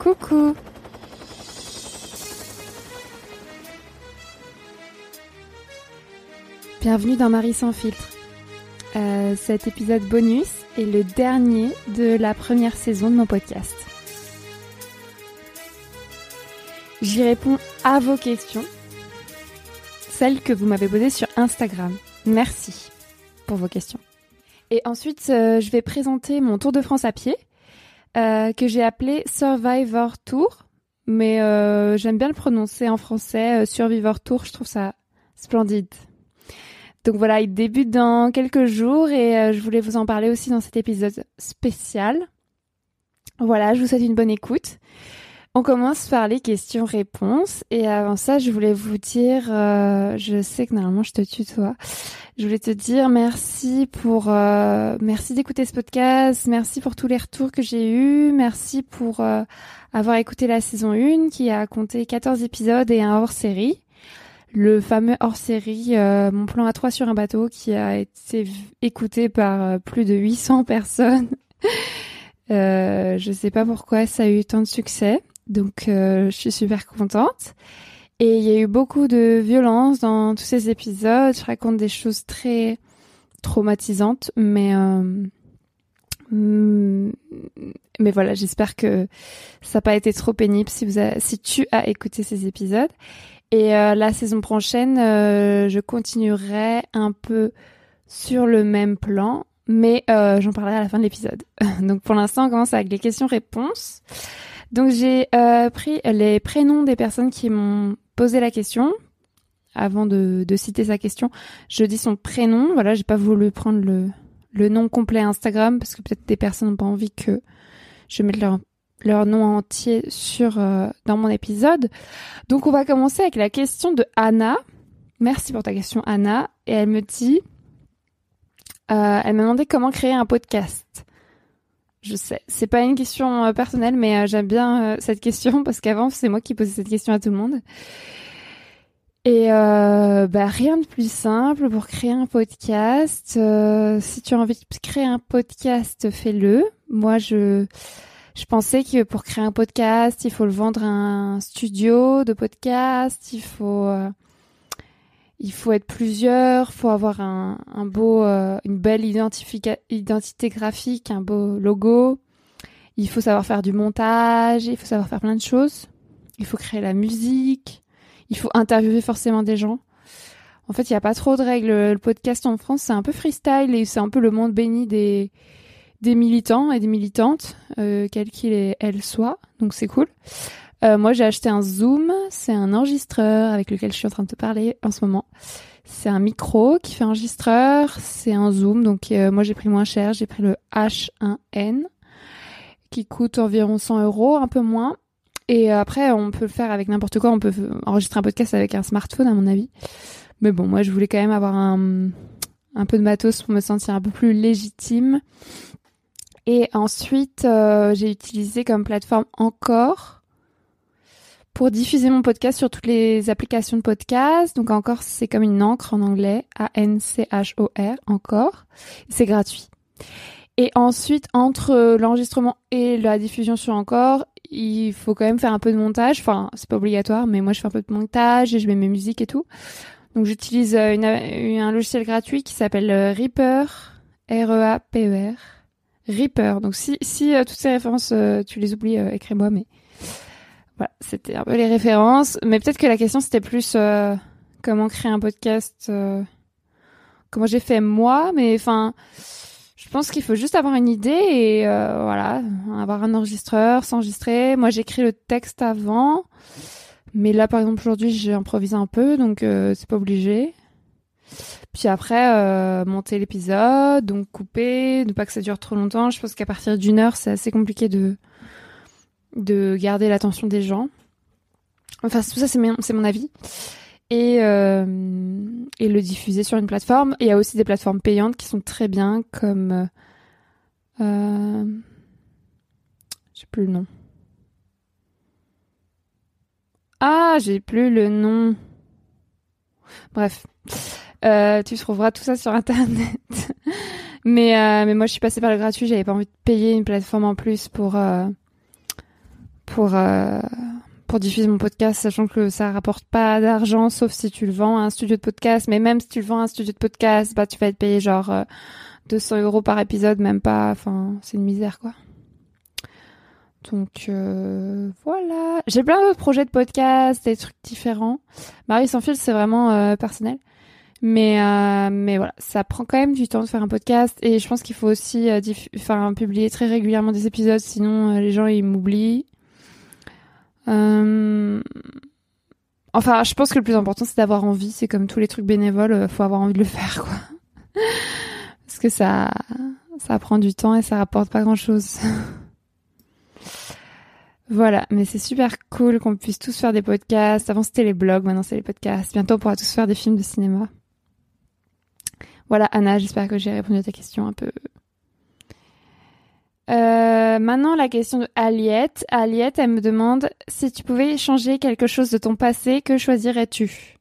Coucou Bienvenue dans Marie sans filtre. Euh, cet épisode bonus est le dernier de la première saison de mon podcast. J'y réponds à vos questions, celles que vous m'avez posées sur Instagram. Merci pour vos questions. Et ensuite, euh, je vais présenter mon Tour de France à pied, euh, que j'ai appelé Survivor Tour, mais euh, j'aime bien le prononcer en français, Survivor Tour, je trouve ça splendide. Donc voilà, il débute dans quelques jours et euh, je voulais vous en parler aussi dans cet épisode spécial. Voilà, je vous souhaite une bonne écoute. On commence par les questions-réponses. Et avant ça, je voulais vous dire, euh, je sais que normalement je te tutoie, je voulais te dire merci pour, euh, merci d'écouter ce podcast, merci pour tous les retours que j'ai eus, merci pour avoir écouté la saison 1 qui a compté 14 épisodes et un hors-série. Le fameux hors-série euh, Mon plan à 3 sur un bateau qui a été écouté par euh, plus de 800 personnes. euh, je sais pas pourquoi ça a eu tant de succès, donc euh, je suis super contente. Et il y a eu beaucoup de violence dans tous ces épisodes. Je raconte des choses très traumatisantes, mais mm, mais voilà, j'espère que ça n'a pas été trop pénible si vous si tu as écouté ces épisodes. Et euh, la saison prochaine, euh, je continuerai un peu sur le même plan, mais euh, j'en parlerai à la fin de l'épisode. Donc pour l'instant, on commence avec les questions-réponses. Donc j'ai pris les prénoms des personnes qui m'ont posé la question. Avant de, citer sa question, je dis son prénom. Voilà, j'ai pas voulu prendre le, nom complet Instagram parce que peut-être des personnes n'ont pas envie que je mette leur leur nom entier sur euh, dans mon épisode. Donc on va commencer avec la question de Anna. Merci pour ta question Anna. Et elle me dit, euh, elle m'a demandé comment créer un podcast. Je sais, c'est pas une question euh, personnelle, mais j'aime bien cette question parce qu'avant c'est moi qui posais cette question à tout le monde. Et bah rien de plus simple pour créer un podcast. si tu as envie de créer un podcast, fais-le. Moi je je pensais que pour créer un podcast, il faut le vendre à un studio de podcast, il faut euh, il faut être plusieurs, faut avoir un, beau euh, une belle identité graphique, un beau logo. Il faut savoir faire du montage, il faut savoir faire plein de choses. Il faut créer la musique, il faut interviewer forcément des gens. En fait, il n'y a pas trop de règles. Le podcast en France, c'est un peu freestyle et c'est un peu le monde béni des des militants et des militantes, euh, quels qu'ils soient. Donc c'est cool. Euh, moi, j'ai acheté un Zoom. C'est un enregistreur avec lequel je suis en train de te parler en ce moment. C'est un micro qui fait enregistreur. C'est un Zoom. Donc euh, moi, j'ai pris le moins cher. J'ai pris le H1N qui coûte environ 100 euros, un peu moins. Et après, on peut le faire avec n'importe quoi. On peut enregistrer un podcast avec un smartphone, à mon avis. Mais bon, moi, je voulais quand même avoir un, un peu de matos pour me sentir un peu plus légitime. Et ensuite, euh, j'ai utilisé comme plateforme Encore pour diffuser mon podcast sur toutes les applications de podcast. Donc Encore, c'est comme une encre en anglais, A-N-C-H-O-R, Encore. C'est gratuit. Et ensuite, entre l'enregistrement et la diffusion sur Encore, il faut quand même faire un peu de montage. Enfin, c'est pas obligatoire, mais moi je fais un peu de montage et je mets mes musiques et tout. Donc j'utilise euh, un logiciel gratuit qui s'appelle euh, Reaper, R-E-A-P-E-R. Reaper. Donc si, si euh, toutes ces références, euh, tu les oublies, euh, écris-moi. Mais voilà, c'était un peu les références. Mais peut-être que la question, c'était plus comment créer un podcast, comment j'ai fait moi. Mais enfin, je pense qu'il faut juste avoir une idée et voilà, avoir un enregistreur, s'enregistrer. Moi, j'écris le texte avant. Mais là, par exemple, aujourd'hui, j'ai improvisé un peu, donc c'est pas obligé. Puis après, euh, monter l'épisode, donc couper, ne pas que ça dure trop longtemps. Je pense qu'à partir d'une heure, c'est assez compliqué de, de garder l'attention des gens. Enfin, tout ça, c'est mon, avis. Et, euh, et le diffuser sur une plateforme. il y a aussi des plateformes payantes qui sont très bien, comme... Euh, euh j'ai plus le nom. Ah, j'ai plus le nom. Bref. Euh, tu trouveras tout ça sur internet. mais euh, mais moi je suis passée par le gratuit, j'avais pas envie de payer une plateforme en plus pour pour euh, pour diffuser mon podcast, sachant que ça rapporte pas d'argent, sauf si tu le vends à un studio de podcast. Mais même si tu le vends à un studio de podcast, bah tu vas être payé genre 200 euh, euros par épisode, même pas. Enfin, c'est une misère quoi. Donc euh, voilà, j'ai plein d'autres projets de podcast, des trucs différents. Marie sans fil, c'est vraiment euh, personnel. Mais euh, mais voilà, ça prend quand même du temps de faire un podcast et je pense qu'il faut aussi enfin publier très régulièrement des épisodes, sinon les gens ils m'oublient. Enfin, je pense que le plus important c'est d'avoir envie. C'est comme tous les trucs bénévoles, faut avoir envie de le faire quoi. Parce que ça ça prend du temps et ça rapporte pas grand chose. Voilà, mais c'est super cool qu'on puisse tous faire des podcasts. Avant c'était les blogs, maintenant c'est les podcasts. Bientôt on pourra tous faire des films de cinéma. Voilà Anna, j'espère que j'ai répondu à ta question un peu. Euh, maintenant la question de Aliette. Aliette, elle me demande si tu pouvais changer quelque chose de ton passé, que choisirais-tu?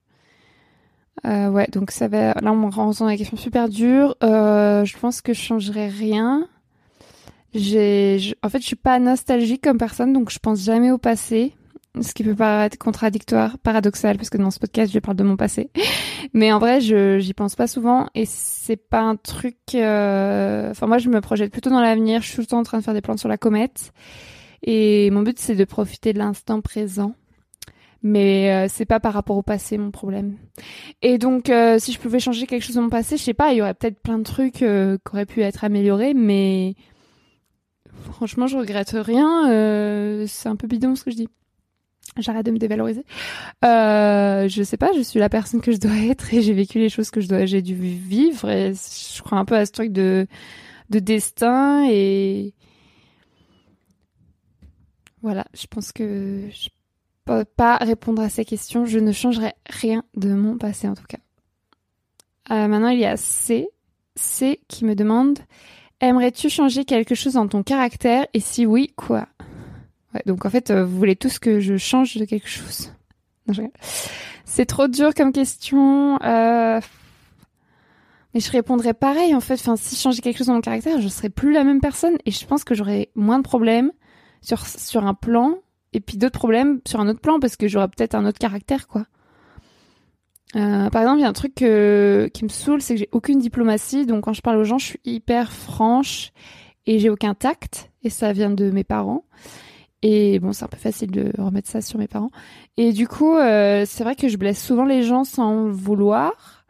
Euh, Ouais, donc ça va. Là on me rend dans la question super dure. Euh, je pense que je changerais rien j'ai, en fait, je suis pas nostalgique comme personne, donc je pense jamais au passé. Ce qui peut paraître contradictoire, paradoxal, parce que dans ce podcast, je parle de mon passé. Mais en vrai, je j'y pense pas souvent et c'est pas un truc. Euh, enfin, moi, je me projette plutôt dans l'avenir. Je suis tout le temps en train de faire des plans sur la comète. Et mon but, c'est de profiter de l'instant présent. Mais euh, c'est pas par rapport au passé mon problème. Et donc, euh, si je pouvais changer quelque chose de mon passé, je sais pas, il y aurait peut-être plein de trucs qui auraient pu être améliorés, mais Franchement, je regrette rien. Euh, c'est un peu bidon ce que je dis. J'arrête de me dévaloriser. Euh, je sais pas, je suis la personne que je dois être et j'ai vécu les choses que je dois, j'ai dû vivre et je crois un peu à ce truc de de destin et voilà. Je pense que je peux pas répondre à ces questions. Je ne changerai rien de mon passé en tout cas. Euh, maintenant, il y a C, C qui me demande Aimerais-tu changer quelque chose dans ton caractère? Et si oui, quoi? Donc en fait, euh, vous voulez tous que je change de quelque chose. C'est trop dur comme question. Euh... Mais je répondrais pareil en fait. Si je changeais quelque chose dans mon caractère, je serais plus la même personne et je pense que j'aurais moins de problèmes sur sur un plan et puis d'autres problèmes sur un autre plan parce que j'aurais peut-être un autre caractère quoi. Euh, par exemple, il y a un truc qui me saoule, c'est que j'ai aucune diplomatie. Donc quand je parle aux gens, je suis hyper franche et j'ai aucun tact. Et ça vient de mes parents. Et bon, c'est un peu facile de remettre ça sur mes parents. Et du coup, euh, c'est vrai que je blesse souvent les gens sans le vouloir.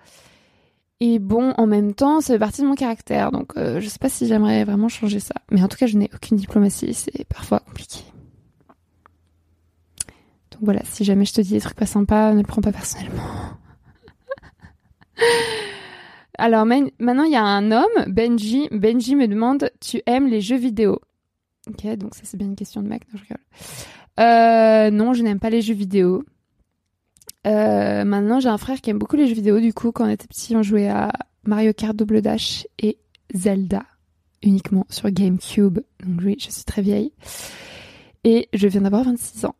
Et bon, en même temps, ça fait partie de mon caractère. Donc euh, je sais pas si j'aimerais vraiment changer ça. Mais en tout cas, je n'ai aucune diplomatie. C'est parfois compliqué. Donc voilà, si jamais je te dis des trucs pas sympas, ne le prends pas personnellement. Alors maintenant, il y a un homme, Benji. Benji me demande Tu aimes les jeux vidéo? Ok, donc ça c'est bien une question de mec. Non, je rigole. Euh, non, je n'aime pas les jeux vidéo. Euh, maintenant, j'ai un frère qui aime beaucoup les jeux vidéo. Du coup, quand on était petit, on jouait à Mario Kart Double Dash et Zelda uniquement sur GameCube. Donc oui, je suis très vieille. Et je viens d'avoir 26 ans.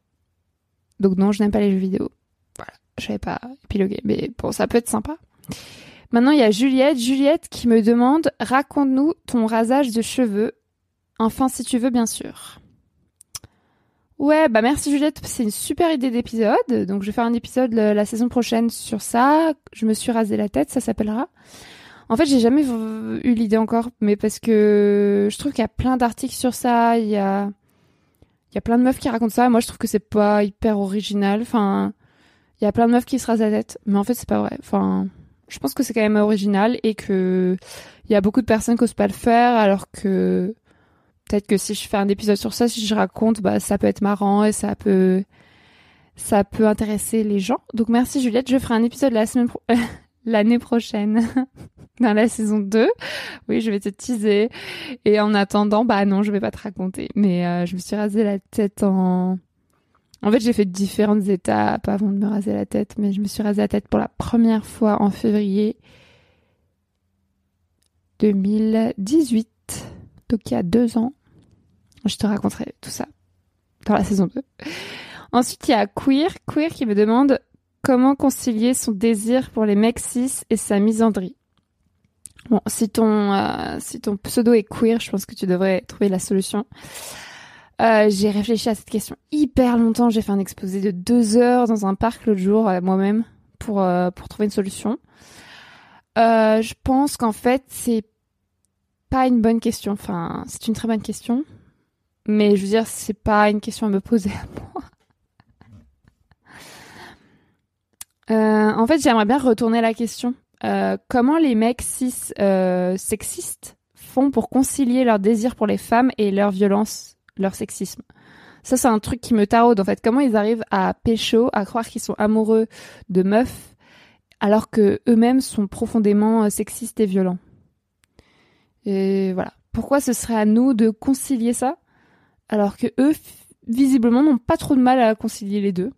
Donc non, je n'aime pas les jeux vidéo. Voilà, je savais pas épiloguer. Mais bon, ça peut être sympa. Maintenant, il y a Juliette. Juliette qui me demande raconte-nous ton rasage de cheveux. Enfin, si tu veux, bien sûr. Ouais, bah merci Juliette, c'est une super idée d'épisode. Donc je vais faire un épisode la, saison prochaine sur ça. Je me suis rasé la tête, ça s'appellera. En fait, j'ai jamais eu l'idée encore, mais parce que je trouve qu'il y a plein d'articles sur ça. Il y a, plein de meufs qui racontent ça. Moi, je trouve que c'est pas hyper original. Enfin, il y a plein de meufs qui se rasent la tête, mais en fait, c'est pas vrai. Enfin, je pense que c'est quand même original et que il y a beaucoup de personnes qui osent pas le faire alors que peut-être que si je fais un épisode sur ça, si je raconte, bah ça peut être marrant et ça peut ça peut intéresser les gens. Donc merci Juliette, je ferai un épisode la semaine l'année prochaine dans la saison 2. Oui, je vais te teaser et en attendant, bah non, je vais pas te raconter, mais euh, je me suis rasé la tête en en fait, j'ai fait différentes étapes avant de me raser la tête, mais je me suis rasé la tête pour la première fois en février 2018, donc il y a deux ans. Je te raconterai tout ça dans la saison 2. Ensuite, il y a Queer, Queer qui me demande comment concilier son désir pour les mecs cis et sa misandrie. Bon, si ton, euh, pseudo est queer, je pense que tu devrais trouver la solution. Euh, j'ai réfléchi à cette question hyper longtemps. J'ai fait un exposé de deux heures dans un parc l'autre jour euh, moi-même pour pour trouver une solution. Je pense qu'en fait c'est pas une bonne question. Enfin, c'est une très bonne question, mais je veux dire c'est pas une question à me poser à moi. Euh, en fait, j'aimerais bien retourner la question. Euh, comment les mecs cis euh, sexistes font pour concilier leur désir pour les femmes et leur violence, leur sexisme? Ça, c'est un truc qui me taraude en fait. Comment ils arrivent à pécho, à croire qu'ils sont amoureux de meufs, alors que eux-mêmes sont profondément sexistes et violents? Et voilà. Pourquoi ce serait à nous de concilier ça, alors que eux, visiblement, n'ont pas trop de mal à concilier les deux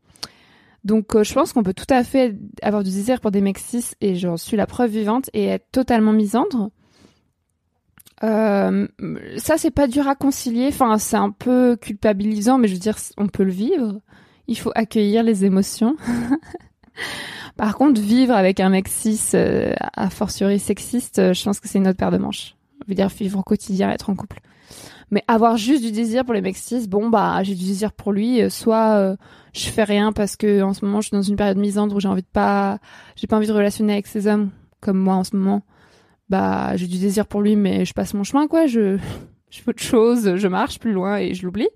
donc euh, je pense qu'on peut tout à fait avoir du désir pour des mecs cis et j'en suis la preuve vivante et être totalement misandre. Euh, ça c'est pas dur à concilier, enfin c'est un peu culpabilisant mais je veux dire on peut le vivre. Il faut accueillir les émotions. Par contre vivre avec un mec cis euh, a fortiori sexiste, euh, je pense que c'est une autre paire de manches. Je veux dire vivre au quotidien, être en couple. Mais avoir juste du désir pour les mecs cis, bon bah j'ai du désir pour lui, euh, soit euh, je fais rien parce que en ce moment je suis dans une période misandre où j'ai envie de pas, j'ai pas envie de relationner avec ces hommes comme moi en ce moment. Bah j'ai du désir pour lui, mais je passe mon chemin quoi, je je fais autre chose, je marche plus loin et je l'oublie.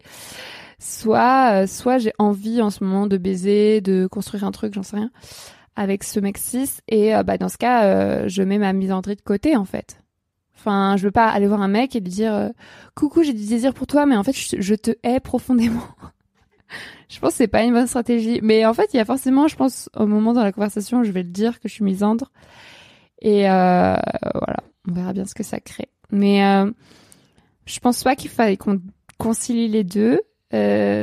Soit euh, soit j'ai envie en ce moment de baiser, de construire un truc, j'en sais rien, avec ce mec cis et euh, bah dans ce cas euh, je mets ma misandrie de côté en fait. Enfin, je veux pas aller voir un mec et lui dire euh, coucou, j'ai du désir pour toi, mais en fait, je, te hais profondément. je pense que c'est pas une bonne stratégie. Mais en fait, il y a forcément, je pense, au moment dans la conversation je vais le dire que je suis misandre. Et euh, voilà, on verra bien ce que ça crée. Mais euh, je pense pas qu'il fallait qu'on concilie les deux.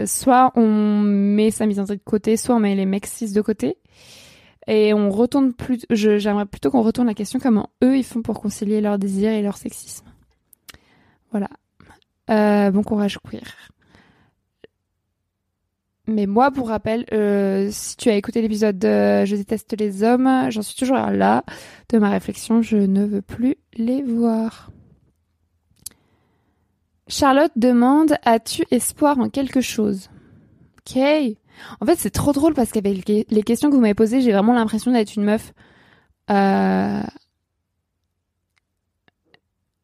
Soit on met sa misandrie de côté, soit on met les mecs cis de côté. Et on retourne plus, j'aimerais plutôt qu'on retourne la question comment eux ils font pour concilier leur désir et leur sexisme. Voilà. Euh, bon courage queer. Mais moi, pour rappel, euh, si tu as écouté l'épisode de Je déteste les hommes, j'en suis toujours là de ma réflexion. Je ne veux plus les voir. Charlotte demande As-tu espoir en quelque chose? Ok. En fait, c'est trop drôle parce qu'avec les questions que vous m'avez posées, j'ai vraiment l'impression d'être une meuf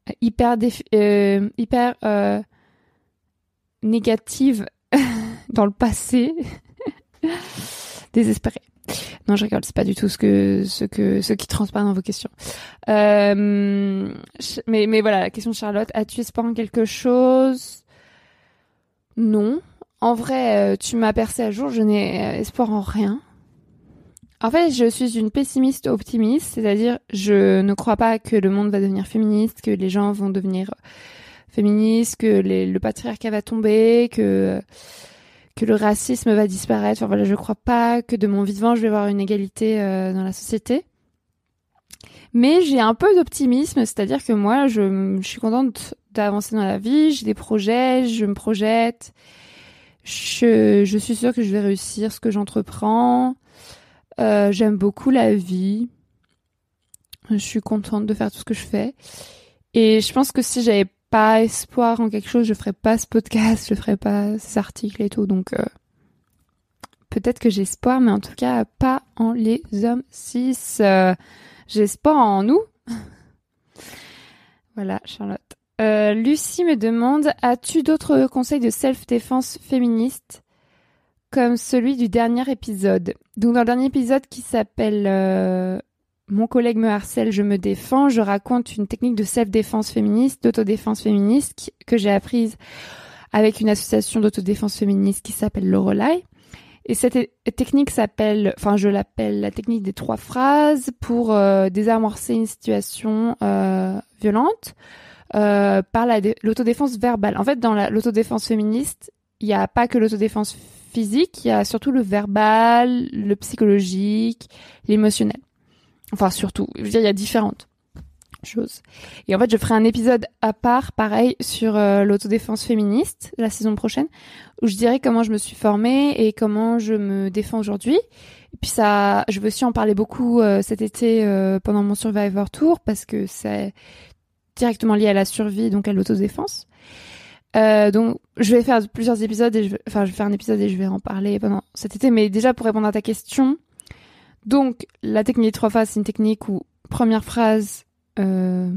euh, hyper euh, hyper euh, négative dans le passé, désespérée. Non, je rigole, c'est pas du tout ce que ce que ce qui transparaît dans vos questions. Mais mais voilà, la question de Charlotte, as-tu espoir en quelque chose? Non. En vrai, euh, tu m'as percé à jour, je n'ai euh, espoir en rien. En fait, je suis une pessimiste optimiste, c'est-à-dire je ne crois pas que le monde va devenir féministe, que les gens vont devenir féministes, que le patriarcat va tomber, que le racisme va disparaître. Enfin voilà, je crois pas que de mon vivant je vais avoir une égalité euh, dans la société. Mais j'ai un peu d'optimisme, c'est-à-dire que moi, je suis contente d'avancer dans la vie, j'ai des projets, je me projette, je, suis sûre que je vais réussir ce que j'entreprends. Euh, J'aime beaucoup la vie. Je suis contente de faire tout ce que je fais. Et je pense que si j'avais pas espoir en quelque chose, je ferais pas ce podcast, je ferais pas ces articles et tout. Donc euh, peut-être que j'ai espoir, mais en tout cas pas en les hommes cis. Euh, j'ai espoir en nous. voilà, Charlotte. Euh, Lucie me demande As-tu d'autres conseils de self-défense féministe comme celui du dernier épisode? Donc, dans le dernier épisode qui s'appelle euh, Mon collègue me harcèle, je me défends, je raconte une technique de self-défense féministe, d'autodéfense féministe que j'ai apprise avec une association d'autodéfense féministe qui s'appelle Lorelai. Et cette technique s'appelle, enfin je l'appelle la technique des trois phrases pour euh, désamorcer une situation violente euh, par la dé- l'autodéfense verbale. En fait, dans la- l'autodéfense féministe, il n'y a pas que l'autodéfense physique, il y a surtout le verbal, le psychologique, l'émotionnel. Enfin, surtout, je veux dire, il y a différentes choses. Et en fait, je ferai un épisode à part, pareil, sur euh, l'autodéfense féministe, la saison prochaine, où je dirai comment je me suis formée et comment je me défends aujourd'hui. Et puis ça, je veux aussi en parler beaucoup euh, cet été euh, pendant mon Survivor Tour, parce que c'est directement lié à la survie, donc à l'autodéfense. Euh, donc, je vais faire plusieurs épisodes et je vais, enfin, je vais faire un épisode et je vais en parler pendant cet été. Mais déjà, pour répondre à ta question, donc, la technique trois phases, c'est une technique où, première phrase, euh,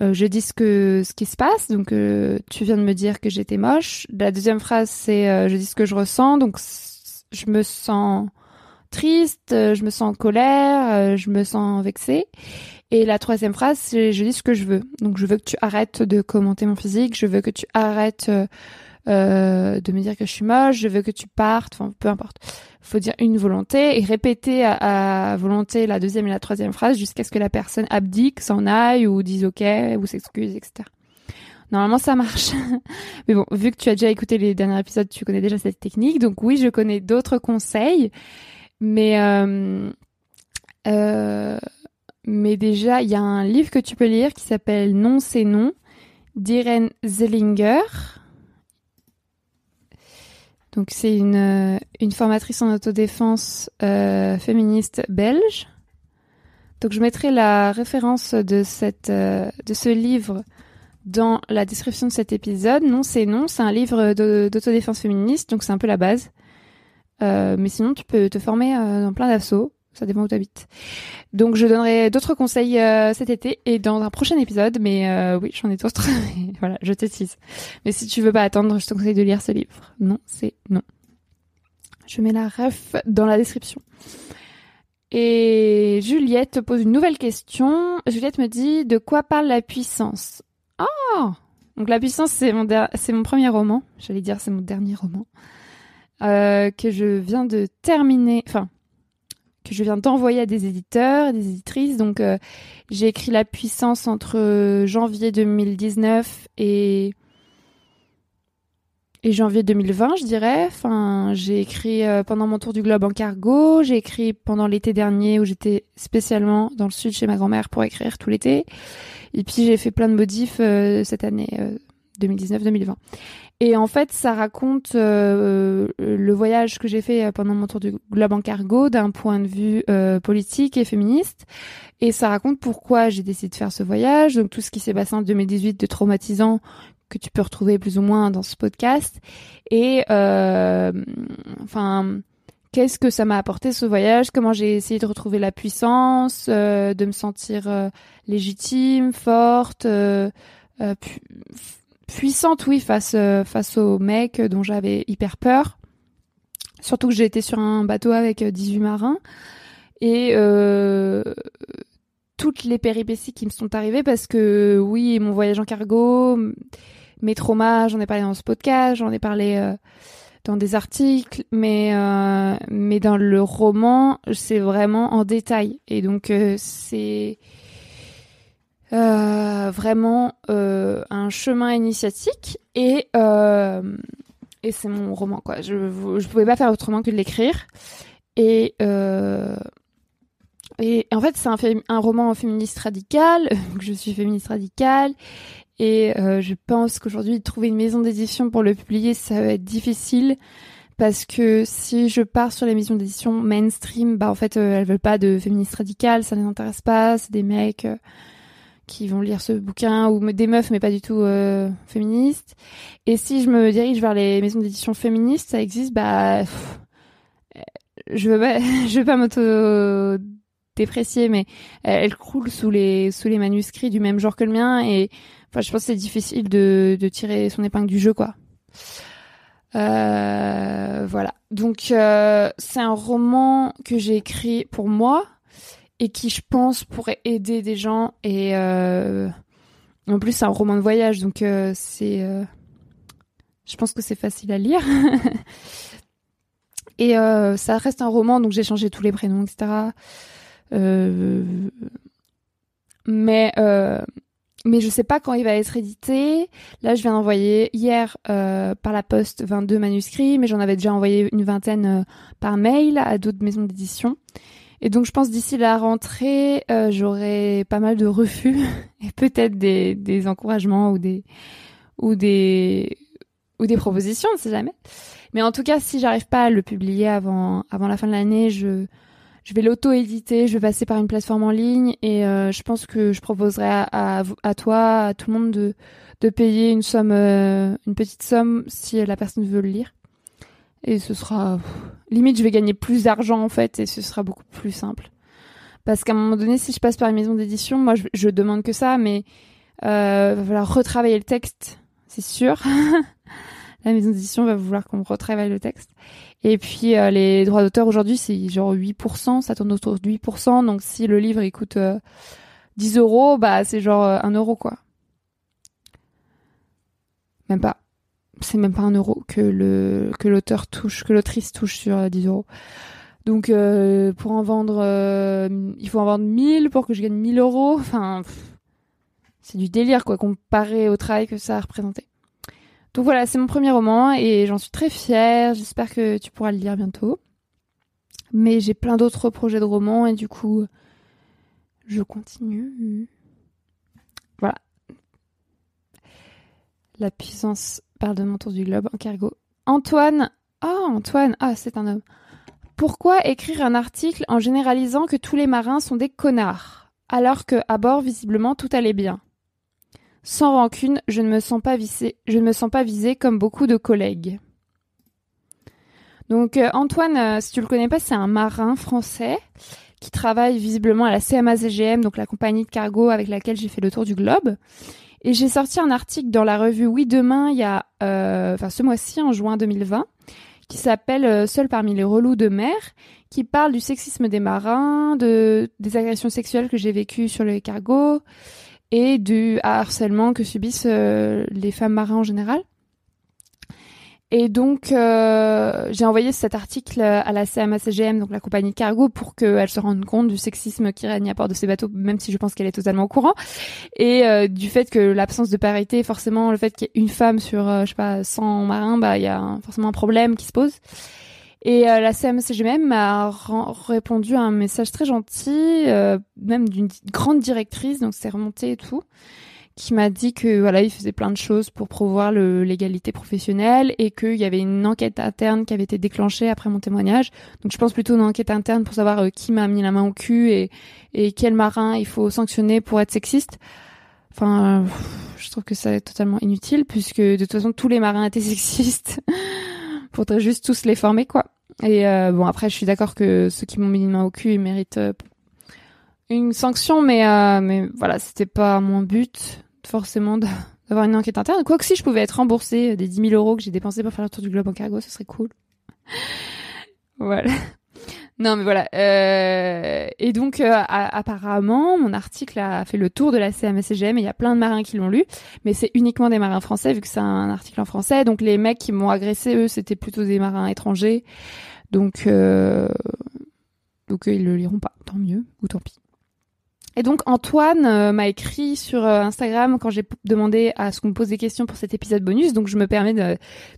euh, je dis ce que ce qui se passe. Donc, tu viens de me dire que j'étais moche. La deuxième phrase, c'est je dis ce que je ressens. Donc, je me sens triste, euh, je me sens en colère, euh, je me sens vexée. Et la troisième phrase, c'est je dis ce que je veux. Donc je veux que tu arrêtes de commenter mon physique, je veux que tu arrêtes euh, euh, de me dire que je suis moche, je veux que tu partes, enfin peu importe. Faut dire une volonté et répéter à, à volonté la deuxième et la troisième phrase jusqu'à ce que la personne abdique, s'en aille ou dise ok ou s'excuse, etc. Normalement, ça marche. Mais bon, vu que tu as déjà écouté les derniers épisodes, tu connais déjà cette technique. Donc oui, je connais d'autres conseils. Mais euh, euh, mais déjà, il y a un livre que tu peux lire qui s'appelle Non, c'est non d'Irene Zellinger. Donc c'est une, euh, une formatrice en autodéfense féministe belge. Donc je mettrai la référence de cette de ce livre dans la description de cet épisode. Non, c'est non, c'est un livre d'autodéfense féministe, donc c'est un peu la base. Euh, mais sinon, tu peux te former euh, dans plein d'assauts. Ça dépend où tu habites. Donc, je donnerai d'autres conseils euh, cet été et dans un prochain épisode. Mais oui, j'en ai d'autres. voilà, je te tease. Mais si tu veux pas attendre, je te conseille de lire ce livre. Non, c'est non. Je mets la ref dans la description. Et Juliette te pose une nouvelle question. Juliette me dit de quoi parle la puissance? Oh Donc la puissance, c'est mon, c'est mon premier roman. J'allais dire c'est mon dernier roman. Euh, que je viens de terminer, enfin, que je viens d'envoyer à des éditeurs des éditrices. Donc, euh, j'ai écrit La puissance entre janvier 2019 et janvier 2020, je dirais. Enfin, j'ai écrit euh, pendant mon tour du globe en cargo. J'ai écrit pendant l'été dernier où j'étais spécialement dans le sud chez ma grand-mère pour écrire tout l'été. Et puis j'ai fait plein de modifs euh, cette année 2019-2020. Et en fait, ça raconte euh, le voyage que j'ai fait pendant mon tour du globe en cargo d'un point de vue euh, politique et féministe. Et ça raconte pourquoi j'ai décidé de faire ce voyage, donc tout ce qui s'est passé en 2018 de traumatisant que tu peux retrouver plus ou moins dans ce podcast. Et euh, enfin, qu'est-ce que ça m'a apporté ce voyage? Comment j'ai essayé de retrouver la puissance, euh, de me sentir euh, légitime, forte. Pu puissante, oui, face euh, face au mec dont j'avais hyper peur. Surtout que j'étais sur un bateau avec 18 euh, marins. Et euh, toutes les péripéties qui me sont arrivées parce que oui, mon voyage en cargo, mes traumas, j'en ai parlé dans ce podcast, j'en ai parlé dans des articles, mais mais dans le roman, c'est vraiment en détail. Et donc c'est euh, vraiment euh, un chemin initiatique et euh, et c'est mon roman quoi. Je je pouvais pas faire autrement que de l'écrire et euh, et en fait c'est un, un roman féministe radical. je suis féministe radicale et je pense qu'aujourd'hui trouver une maison d'édition pour le publier ça va être difficile parce que si je pars sur les maisons d'édition mainstream, bah en fait elles veulent pas de féministes radicales, ça les intéresse pas, c'est des mecs qui vont lire ce bouquin ou des meufs mais pas du tout euh, féministes. Et si je me dirige vers les maisons d'édition féministes, ça existe, bah je veux pas, je veux pas m'auto déprécier, mais elle, croule sous les sous les manuscrits du même genre que le mien et enfin je pense que c'est difficile de de tirer son épingle du jeu quoi. Euh, voilà. Donc euh, c'est un roman que j'ai écrit pour moi et qui, je pense, pourrait aider des gens. Et euh, en plus, c'est un roman de voyage, donc euh, c'est, euh, je pense que c'est facile à lire. et ça reste un roman, donc j'ai changé tous les prénoms, etc. Mais mais je sais pas quand il va être édité. Là, je viens d'envoyer hier par la poste 22 manuscrits, mais j'en avais déjà envoyé une vingtaine par mail à d'autres maisons d'édition. Et donc je pense d'ici la rentrée, euh, j'aurai pas mal de refus et peut-être des, des encouragements ou des ou des ou des propositions, on ne sait jamais. Mais en tout cas, si j'arrive pas à le publier avant avant la fin de l'année, je je vais l'auto-éditer, je vais passer par une plateforme en ligne et euh, je pense que je proposerai à, à, toi, à tout le monde de, de payer une somme, euh, une petite somme si la personne veut le lire. Et ce sera limite, je vais gagner plus d'argent en fait et ce sera beaucoup plus simple. Parce qu'à un moment donné, si je passe par une maison d'édition, moi je, je demande que ça, mais euh, va falloir retravailler le texte, c'est sûr. la maison d'édition va vouloir qu'on retravaille le texte. Et puis euh, les droits d'auteur aujourd'hui, c'est genre 8%, ça tourne autour de 8%. Donc si le livre il coûte 10 euh, euros, bah c'est genre 1 euh, euro quoi. Même pas. C'est même pas un euro que l'auteur touche, que l'autrice touche sur 10 euros. Donc pour en vendre, il faut en vendre 1000 pour que je gagne 1000 euros. Enfin, c'est du délire quoi comparé au travail que ça a représenté. Donc voilà, c'est mon premier roman et j'en suis très fière. J'espère que tu pourras le lire bientôt. Mais j'ai plein d'autres projets de romans et du coup, je continue. Voilà. La puissance parle de mon tour du globe en cargo. Antoine. Ah, Antoine. Ah, c'est un homme. Pourquoi écrire un article en généralisant que tous les marins sont des connards, alors que à bord visiblement tout allait bien? Sans rancune, je ne me sens pas visée comme beaucoup de collègues. Donc euh, Antoine, euh, si tu le connais pas, c'est un marin français qui travaille visiblement à la CMA-CGM, donc la compagnie de cargo avec laquelle j'ai fait le tour du globe. Et j'ai sorti un article dans la revue Oui Demain il y a, euh, enfin ce mois-ci en juin 2020, qui s'appelle Seul parmi les relous de mer, qui parle du sexisme des marins, de des agressions sexuelles que j'ai vécues sur le cargo et du harcèlement que subissent euh, les femmes marins en général. Et donc, euh, j'ai envoyé cet article à la CMA-CGM, donc la compagnie cargo, pour qu'elle se rende compte du sexisme qui règne à bord de ces bateaux, même si je pense qu'elle est totalement au courant, et euh, du fait que l'absence de parité, forcément, le fait qu'il y ait une femme sur, je sais pas, 100 marins, bah, il y a forcément un problème qui se pose. Et euh, la CMCGM m'a répondu à un message très gentil, euh, même d'une grande directrice, donc c'est remonté et tout, qui m'a dit que voilà, il faisait plein de choses pour promouvoir l'égalité professionnelle et qu'il y avait une enquête interne qui avait été déclenchée après mon témoignage. Donc je pense plutôt une enquête interne pour savoir euh, qui m'a mis la main au cul et, et quel marin il faut sanctionner pour être sexiste. Enfin, je trouve que ça est totalement inutile puisque de toute façon tous les marins étaient sexistes. Faudrait juste tous les former, quoi. Et euh, bon, après, je suis d'accord que ceux qui m'ont mis une main au cul, ils méritent euh, une sanction, mais euh, mais voilà, c'était pas mon but forcément d'avoir une enquête interne. Quoi que si je pouvais être remboursée des 10 000 euros que j'ai dépensés pour faire le tour du globe en cargo, ce serait cool. voilà. Non, mais voilà. Euh, et donc, euh, apparemment, mon article a fait le tour de la CMSCGM et il y a plein de marins qui l'ont lu, mais c'est uniquement des marins français vu que c'est un article en français. Donc, les mecs qui m'ont agressé, eux, c'était plutôt des marins étrangers. Donc, euh, donc ils le liront pas. Tant mieux ou tant pis. Et donc Antoine euh, m'a écrit sur euh, Instagram quand j'ai demandé à ce qu'on me pose des questions pour cet épisode bonus. Donc je me permets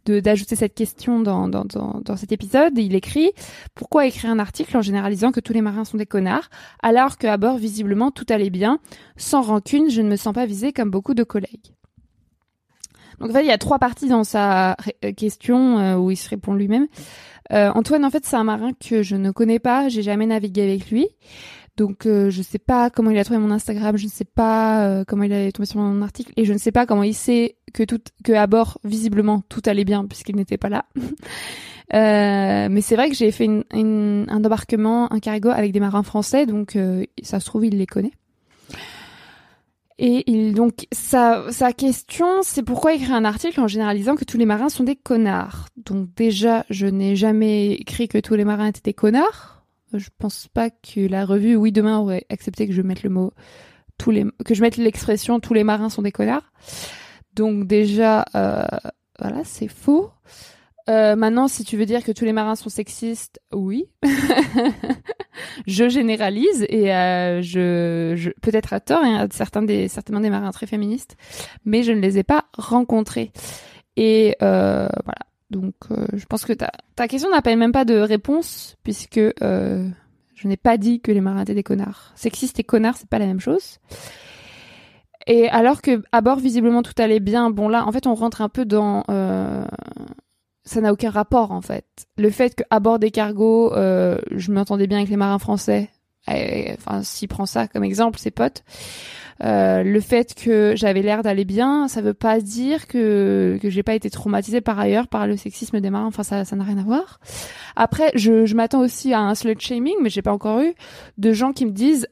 de, d'ajouter cette question dans, dans, dans, cet épisode. Il écrit pourquoi écrire un article en généralisant que tous les marins sont des connards alors qu'à bord visiblement tout allait bien, sans rancune, je ne me sens pas visée comme beaucoup de collègues. Donc en fait, il y a trois parties dans sa euh, question où il se répond lui-même. Antoine, en fait, c'est un marin que je ne connais pas, j'ai jamais navigué avec lui. Donc euh, je sais pas comment il a trouvé mon Instagram, je ne sais pas euh, comment il est tombé sur mon article et je ne sais pas comment il sait que tout que à bord visiblement tout allait bien puisqu'il n'était pas là. euh, mais c'est vrai que j'ai fait une, un embarquement, un cargo avec des marins français, donc euh, ça se trouve il les connaît. Et il, donc sa, sa question, c'est pourquoi écrire un article en généralisant que tous les marins sont des connards? Donc déjà, je n'ai jamais écrit que tous les marins étaient des connards. Je pense pas que la revue Oui Demain aurait accepté que je mette le mot tous les que je mette l'expression tous les marins sont des connards. Donc déjà euh, voilà, c'est faux. Euh, maintenant, si tu veux dire que tous les marins sont sexistes, oui. je généralise et euh, je, peut-être à tort, a certains des certainement des marins très féministes, mais je ne les ai pas rencontrés. Et voilà. Donc, euh, je pense que ta, ta question n'appelle même pas de réponse, puisque euh, je n'ai pas dit que les marins étaient des connards. Sexistes et connards, c'est pas la même chose. Et alors que à bord, visiblement, tout allait bien. Bon, là, en fait, on rentre un peu dans euh, ça n'a aucun rapport en fait. Le fait qu'à bord des cargos, je m'entendais bien avec les marins français. Enfin, s'il prend ça comme exemple, ses potes. Euh, le fait que j'avais l'air d'aller bien, ça veut pas dire que que j'ai pas été traumatisée par ailleurs par le sexisme des marins. Enfin, ça ça n'a rien à voir. Après, je, je m'attends aussi à un slut shaming, mais j'ai pas encore eu de gens qui me disent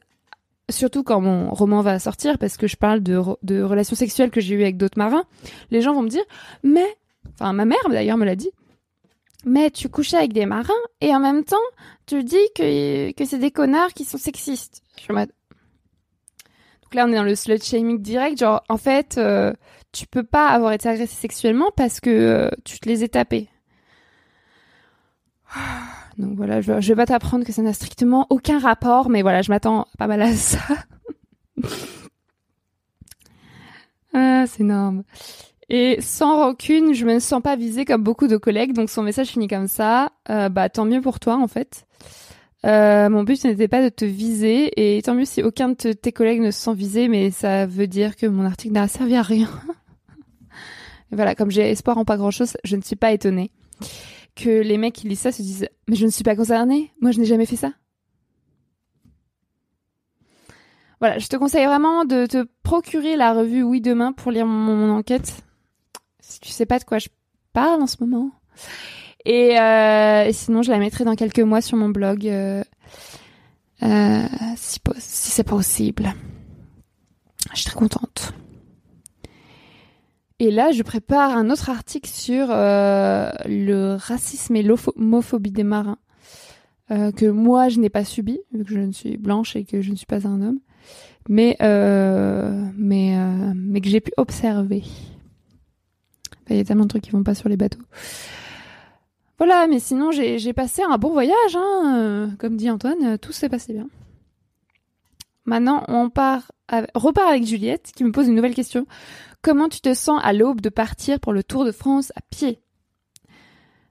surtout quand mon roman va sortir, parce que je parle de, de relations sexuelles que j'ai eues avec d'autres marins, les gens vont me dire, mais, enfin ma mère d'ailleurs me l'a dit, mais tu couchais avec des marins et en même temps tu dis que, que c'est des connards qui sont sexistes. Je suis Donc là on est dans le slut shaming direct, genre en fait euh, tu peux pas avoir été agressé sexuellement parce que euh, tu te les ai tapés. Donc voilà, je, je vais pas t'apprendre que ça n'a strictement aucun rapport, mais voilà, je m'attends pas mal à ça. ah, c'est énorme. Et sans rancune, je me sens pas visée comme beaucoup de collègues, donc son message finit comme ça. Euh, bah tant mieux pour toi en fait. Euh, mon but n'était pas de te viser, et tant mieux si aucun de tes collègues ne se sent visé, mais ça veut dire que mon article n'a servi à rien. voilà, comme j'ai espoir en pas grand chose, je ne suis pas étonnée que les mecs qui lisent ça se disent Mais je ne suis pas concerné, moi je n'ai jamais fait ça. Voilà, je te conseille vraiment de te procurer la revue Oui Demain pour lire mon, enquête. Si tu sais pas de quoi je parle en ce moment. Et, euh, sinon, je la mettrai dans quelques mois sur mon blog, euh, euh, si, si c'est possible. Je suis très contente. Et là, je prépare un autre article sur le racisme et l'homophobie des marins, que moi, je n'ai pas subi, vu que je ne suis blanche et que je ne suis pas un homme, mais, mais, mais que j'ai pu observer. Il y a tellement de trucs qui vont pas sur les bateaux. Voilà, mais sinon, j'ai passé un bon voyage, hein, comme dit Antoine, tout s'est passé bien. Maintenant, on part, repart avec Juliette, qui me pose une nouvelle question. Comment tu te sens à l'aube de partir pour le Tour de France à pied?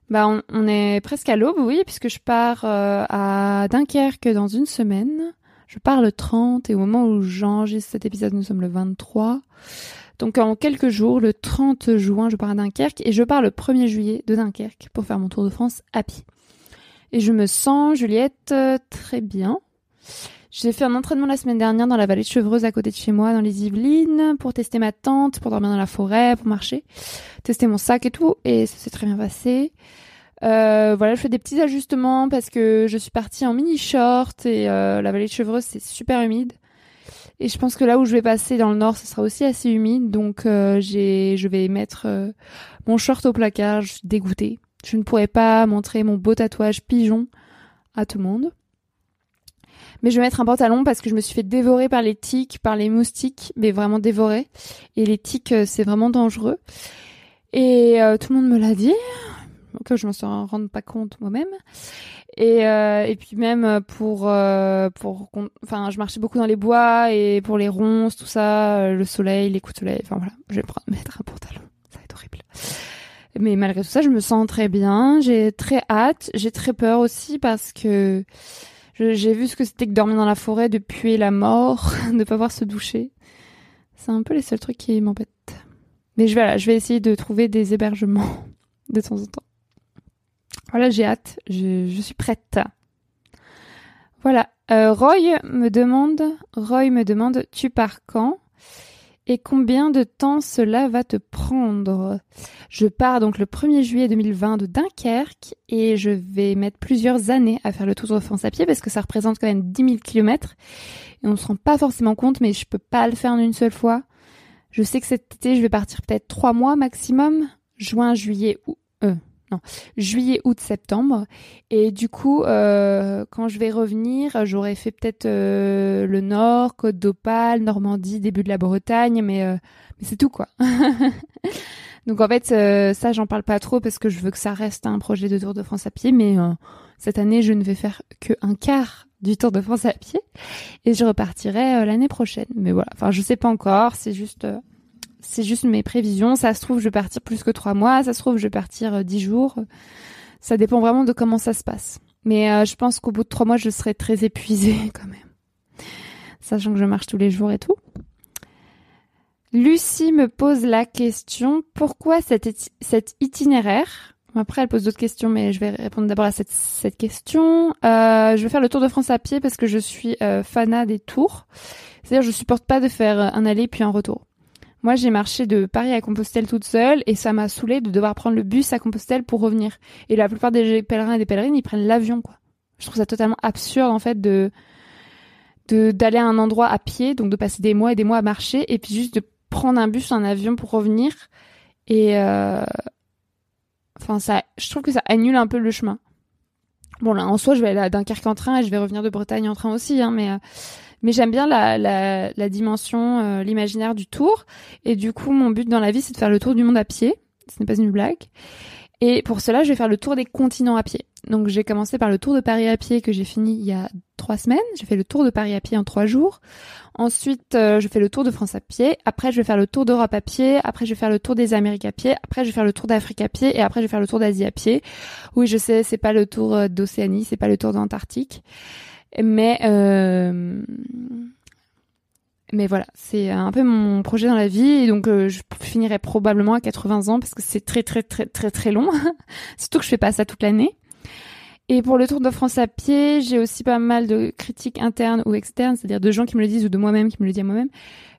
Bah, on, est presque à l'aube, oui, puisque je pars euh, à Dunkerque dans une semaine. Je pars le 30 et au moment où j'enregistre cet épisode, nous sommes le 23. Donc en quelques jours, le 30 juin, je pars à Dunkerque et je pars le 1er juillet de Dunkerque pour faire mon Tour de France à pied. Et je me sens, Juliette, euh, très bien. J'ai fait un entraînement la semaine dernière dans la vallée de Chevreuse à côté de chez moi, dans les Yvelines, pour tester ma tente, pour dormir dans la forêt, pour marcher, tester mon sac et tout, et ça s'est très bien passé. Euh, voilà, je fais des petits ajustements parce que je suis partie en mini short et euh, la vallée de Chevreuse c'est super humide. Et je pense que là où je vais passer dans le nord, ce sera aussi assez humide, donc euh, j'ai, je vais mettre euh, mon short au placard. Je suis dégoûtée. Je ne pourrais pas montrer mon beau tatouage pigeon à tout le monde. Mais je vais mettre un pantalon parce que je me suis fait dévorer par les tiques, par les moustiques, mais vraiment dévorer. Et les tiques, euh, c'est vraiment dangereux. Et tout le monde me l'a dit. Donc je m'en suis rendre pas compte moi-même. Et, euh, et puis même pour pour enfin je marchais beaucoup dans les bois et pour les ronces tout ça le soleil les coups de soleil enfin voilà je vais mettre un pantalon ça va être horrible mais malgré tout ça je me sens très bien j'ai très hâte j'ai très peur aussi parce que j'ai vu ce que c'était que dormir dans la forêt, de puer la mort, de pas voir se doucher. C'est un peu les seuls trucs qui m'embêtent. Mais je vais, je vais essayer de trouver des hébergements de temps en temps. Voilà, j'ai hâte. Je, suis prête. Voilà. Euh, Roy me demande, Roy me demande, tu pars quand et combien de temps cela va te prendre? Je pars donc le 1er juillet 2020 de Dunkerque et je vais mettre plusieurs années à faire le Tour de France à pied parce que ça représente quand même 10 000 km et on ne se rend pas forcément compte mais je peux pas le faire en une seule fois. Je sais que cet été je vais partir peut-être trois mois maximum, juin, juillet ou euh, non, juillet, août, septembre. Et du coup, euh, quand je vais revenir, j'aurais fait peut-être euh, le Nord, Côte d'Opale, Normandie, début de la Bretagne, mais, euh, mais c'est tout quoi. Donc en fait, ça, j'en parle pas trop parce que je veux que ça reste un projet de Tour de France à pied, mais cette année, je ne vais faire que un quart du Tour de France à pied et je repartirai l'année prochaine. Mais voilà, enfin, je sais pas encore, c'est juste c'est juste mes prévisions. Ça se trouve, je vais partir plus que trois mois. Ça se trouve, je vais partir euh, dix jours. Ça dépend vraiment de comment ça se passe. Mais euh, je pense qu'au bout de trois mois, je serai très épuisée quand même. Sachant que je marche tous les jours et tout. Lucie me pose la question, pourquoi cet, itinéraire? Après, elle pose d'autres questions, mais je vais répondre d'abord à cette, question. Euh, je vais faire le Tour de France à pied parce que je suis euh, fanat des tours. C'est-à-dire, je supporte pas de faire un aller puis un retour. Moi, j'ai marché de Paris à Compostelle toute seule et ça m'a saoulé de devoir prendre le bus à Compostelle pour revenir. Et la plupart des pèlerins et des pèlerines, ils prennent l'avion, quoi. Je trouve ça totalement absurde, en fait, de d'aller à un endroit à pied, donc de passer des mois et des mois à marcher, et puis juste de prendre un bus, un avion pour revenir. Et euh... enfin, ça, je trouve que ça annule un peu le chemin. Bon là, en soi, je vais aller à Dunkerque en train et je vais revenir de Bretagne en train aussi, hein, mais euh, mais j'aime bien la, la, la dimension, euh, l'imaginaire du tour. Et du coup, mon but dans la vie, c'est de faire le tour du monde à pied. Ce n'est pas une blague. Et pour cela, je vais faire le tour des continents à pied. Donc j'ai commencé par le tour de Paris à pied que j'ai fini il y a trois semaines. J'ai fait le tour de Paris à pied en trois jours. Ensuite, euh, je fais le tour de France à pied. Après, je vais faire le tour d'Europe à pied. Après, je vais faire le tour des Amériques à pied. Après, je vais faire le tour d'Afrique à pied. Et après, je vais faire le tour d'Asie à pied. Oui, je sais, c'est pas le tour euh, d'Océanie, c'est pas le tour d'Antarctique. Mais euh, mais voilà, c'est un peu mon projet dans la vie et donc euh, je finirai probablement à 80 ans parce que c'est très très très très très long. Surtout que je fais pas ça toute l'année. Et pour le Tour de France à pied, j'ai aussi pas mal de critiques internes ou externes, c'est-à-dire de gens qui me le disent ou de moi-même qui me le disent à moi-même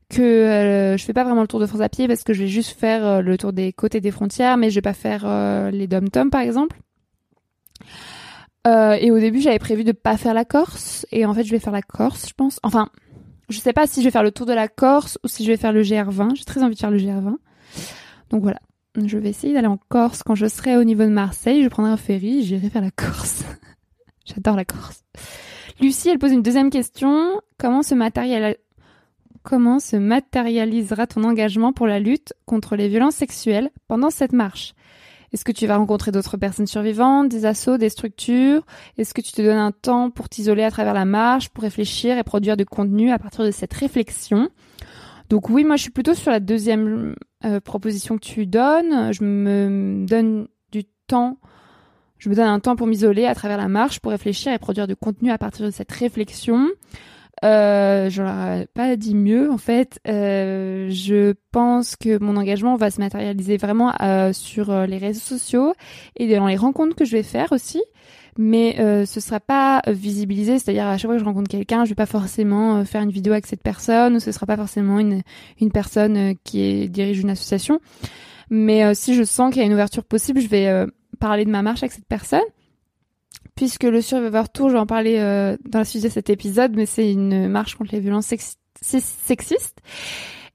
que euh, je fais pas vraiment le Tour de France à pied parce que je vais juste faire euh, le tour des côtés des frontières, mais je vais pas faire les dom-toms par exemple. Et au début, j'avais prévu de pas faire la Corse et en fait, je vais faire la Corse, je pense. Enfin, je sais pas si je vais faire le tour de la Corse ou si je vais faire le GR20. J'ai très envie de faire le GR20. Donc voilà. Je vais essayer d'aller en Corse quand je serai au niveau de Marseille. Je prendrai un ferry, j'irai faire la Corse. J'adore la Corse. Lucie, elle pose une deuxième question. Comment se, Comment se matérialisera ton engagement pour la lutte contre les violences sexuelles pendant cette marche? Est-ce que tu vas rencontrer d'autres personnes survivantes, des assauts, des structures? Est-ce que tu te donnes un temps pour t'isoler à travers la marche, pour réfléchir et produire du contenu à partir de cette réflexion? Donc oui, moi je suis plutôt sur la deuxième euh, proposition que tu donnes. Je me donne du temps, je me donne un temps pour m'isoler à travers la marche, pour réfléchir et produire du contenu à partir de cette réflexion. Euh, je leur pas dit mieux en fait. Euh, je pense que mon engagement va se matérialiser vraiment euh, sur euh, les réseaux sociaux et dans les rencontres que je vais faire aussi. Mais euh, ce sera pas visibilisé, c'est-à-dire à chaque fois que je rencontre quelqu'un, je vais pas forcément euh, faire une vidéo avec cette personne, ou ce sera pas forcément une une personne qui dirige une association. Mais si je sens qu'il y a une ouverture possible, je vais parler de ma marche avec cette personne puisque le Survivor Tour, je vais en parler euh, dans la suite de cet épisode, mais c'est une marche contre les violences sexistes.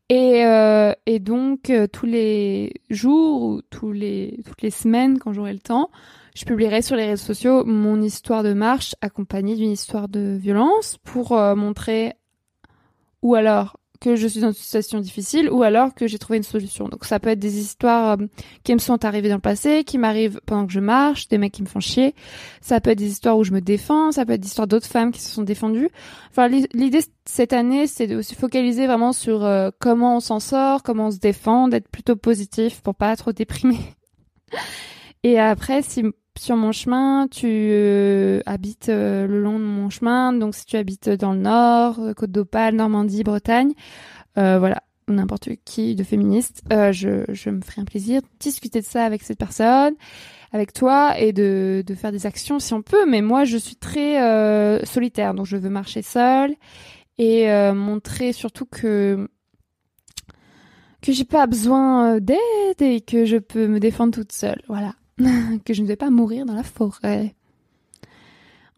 Et, euh, et donc euh, tous les jours ou tous les toutes les semaines quand j'aurai le temps, je publierai sur les réseaux sociaux mon histoire de marche accompagnée d'une histoire de violence pour montrer ou alors que je suis dans une situation difficile ou alors que j'ai trouvé une solution. Donc ça peut être des histoires euh, qui me sont arrivées dans le passé, qui m'arrivent pendant que je marche, des mecs qui me font chier. Ça peut être des histoires où je me défends, ça peut être des histoires d'autres femmes qui se sont défendues. Enfin l'idée cette année, c'est de se focaliser vraiment sur euh, comment on s'en sort, comment on se défend, d'être plutôt positif pour pas trop déprimer. Et après, si sur mon chemin, tu euh, habites euh, le long de mon chemin, donc si tu habites dans le nord, euh, Côte d'Opale, Normandie, Bretagne, voilà, n'importe qui de féministe, je, me ferai un plaisir de discuter de ça avec cette personne, avec toi, et de, de faire des actions si on peut. Mais moi, je suis très solitaire, donc je veux marcher seule et montrer surtout que que j'ai pas besoin d'aide et que je peux me défendre toute seule. Voilà. que je ne vais pas mourir dans la forêt.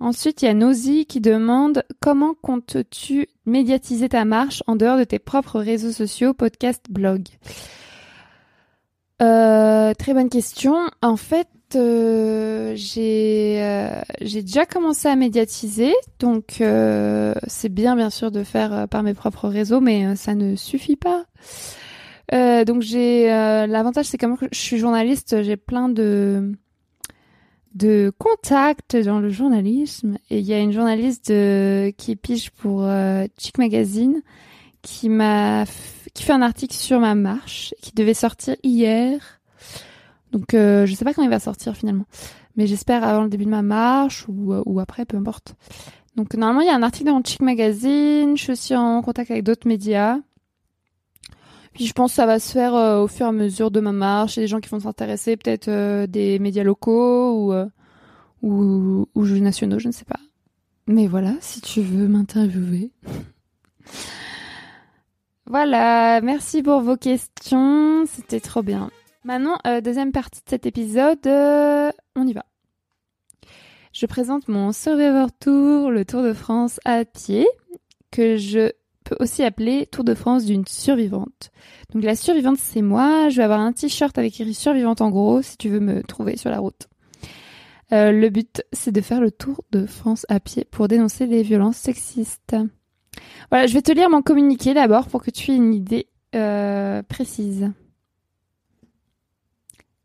Ensuite, il y a Nosy qui demande comment comptes-tu médiatiser ta marche en dehors de tes propres réseaux sociaux, podcast, blog euh, Très bonne question. En fait, euh, j'ai euh, j'ai déjà commencé à médiatiser, donc c'est bien bien sûr de faire par mes propres réseaux, mais ça ne suffit pas. Euh, donc j'ai euh, l'avantage c'est comme je suis journaliste, j'ai plein de de contacts dans le journalisme et il y a une journaliste de, qui pige pour euh, Chic Magazine qui m'a qui fait un article sur ma marche qui devait sortir hier. Donc euh, je sais pas quand il va sortir finalement, mais j'espère avant le début de ma marche ou ou après peu importe. Donc normalement il y a un article dans Chic Magazine, je suis en contact avec d'autres médias Puis je pense que ça va se faire au fur et à mesure de ma marche. A des gens qui vont s'intéresser, peut-être des médias locaux ou, ou, ou jeux nationaux, je ne sais pas. Mais voilà, si tu veux m'interviewer. voilà, merci pour vos questions, c'était trop bien. Maintenant, euh, deuxième partie de cet épisode, euh, on y va. Je présente mon Survivor Tour, le Tour de France à pied, que je peux aussi appeler Tour de France d'une survivante. Donc la survivante, c'est moi. Je vais avoir un t-shirt avec écrit survivante en gros, si tu veux me trouver sur la route. Euh, le but, c'est de faire le tour de France à pied pour dénoncer les violences sexistes. Voilà, je vais te lire mon communiqué d'abord pour que tu aies une idée euh, précise.